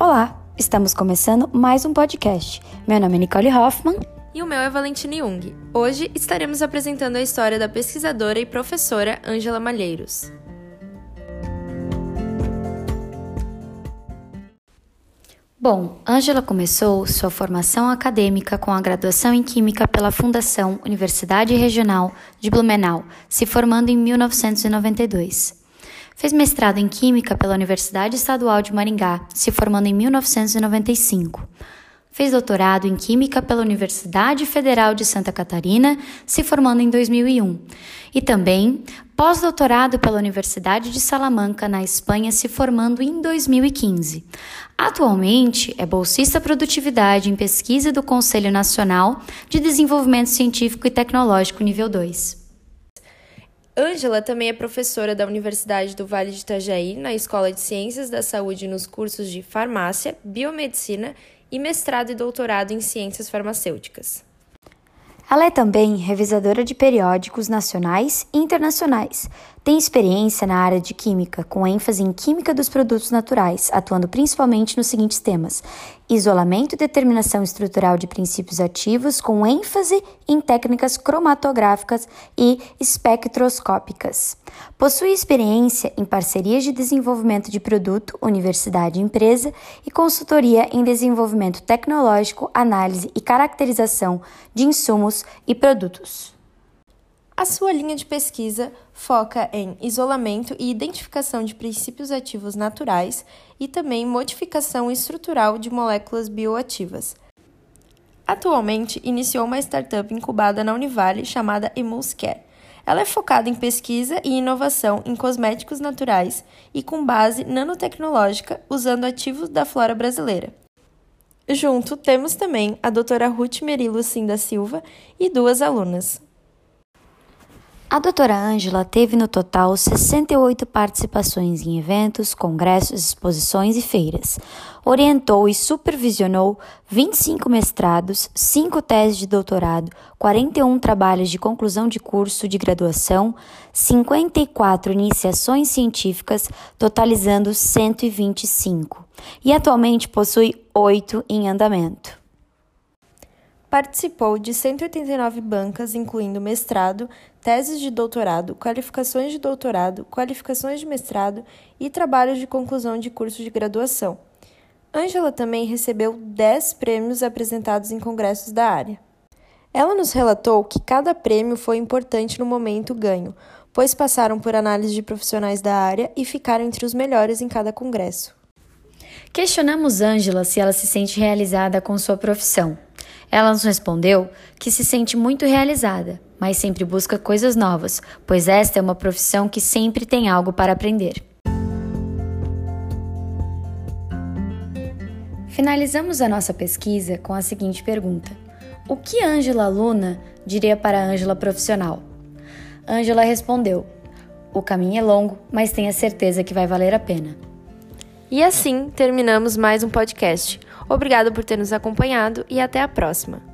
Olá, estamos começando mais um podcast. Meu nome é Nicole Hoffman. E o meu é Valentine Jung. Hoje estaremos apresentando a história da pesquisadora e professora Ângela Malheiros. Bom, Ângela começou sua formação acadêmica com a graduação em Química pela Fundação Universidade Regional de Blumenau, se formando em 1992. Fez mestrado em Química pela Universidade Estadual de Maringá, se formando em 1995. Fez doutorado em Química pela Universidade Federal de Santa Catarina, se formando em 2001. E também pós-doutorado pela Universidade de Salamanca, na Espanha, se formando em 2015. Atualmente é bolsista produtividade em pesquisa do Conselho Nacional de Desenvolvimento Científico e Tecnológico nível 2. Ângela também é professora da Universidade do Vale de Itajaí, na Escola de Ciências da Saúde nos cursos de Farmácia, Biomedicina e mestrado e doutorado em Ciências Farmacêuticas. Ela é também revisadora de periódicos nacionais e internacionais. Tem experiência na área de química, com ênfase em química dos produtos naturais, atuando principalmente nos seguintes temas: isolamento e determinação estrutural de princípios ativos, com ênfase em técnicas cromatográficas e espectroscópicas. Possui experiência em parcerias de desenvolvimento de produto, universidade e empresa, e consultoria em desenvolvimento tecnológico, análise e caracterização de insumos e produtos. A sua linha de pesquisa foca em isolamento e identificação de princípios ativos naturais e também modificação estrutural de moléculas bioativas. Atualmente, iniciou uma startup incubada na Univale chamada Emulscare. Ela é focada em pesquisa e inovação em cosméticos naturais e com base nanotecnológica usando ativos da flora brasileira. Junto, temos também a doutora Ruth Merilo Cinda Silva e duas alunas. A doutora Ângela teve no total 68 participações em eventos, congressos, exposições e feiras. Orientou e supervisionou 25 mestrados, 5 teses de doutorado, 41 trabalhos de conclusão de curso de graduação, 54 iniciações científicas, totalizando 125. E atualmente possui 8 em andamento. Participou de 189 bancas, incluindo mestrado, teses de doutorado, qualificações de doutorado, qualificações de mestrado e trabalhos de conclusão de curso de graduação. Ângela também recebeu 10 prêmios apresentados em congressos da área. Ela nos relatou que cada prêmio foi importante no momento ganho, pois passaram por análise de profissionais da área e ficaram entre os melhores em cada congresso. Questionamos Ângela se ela se sente realizada com sua profissão. Ela nos respondeu que se sente muito realizada, mas sempre busca coisas novas, pois esta é uma profissão que sempre tem algo para aprender. Finalizamos a nossa pesquisa com a seguinte pergunta: O que Ângela aluna diria para Ângela profissional? Ângela respondeu: O caminho é longo, mas tenha certeza que vai valer a pena. E assim terminamos mais um podcast. Obrigado por ter nos acompanhado e até a próxima.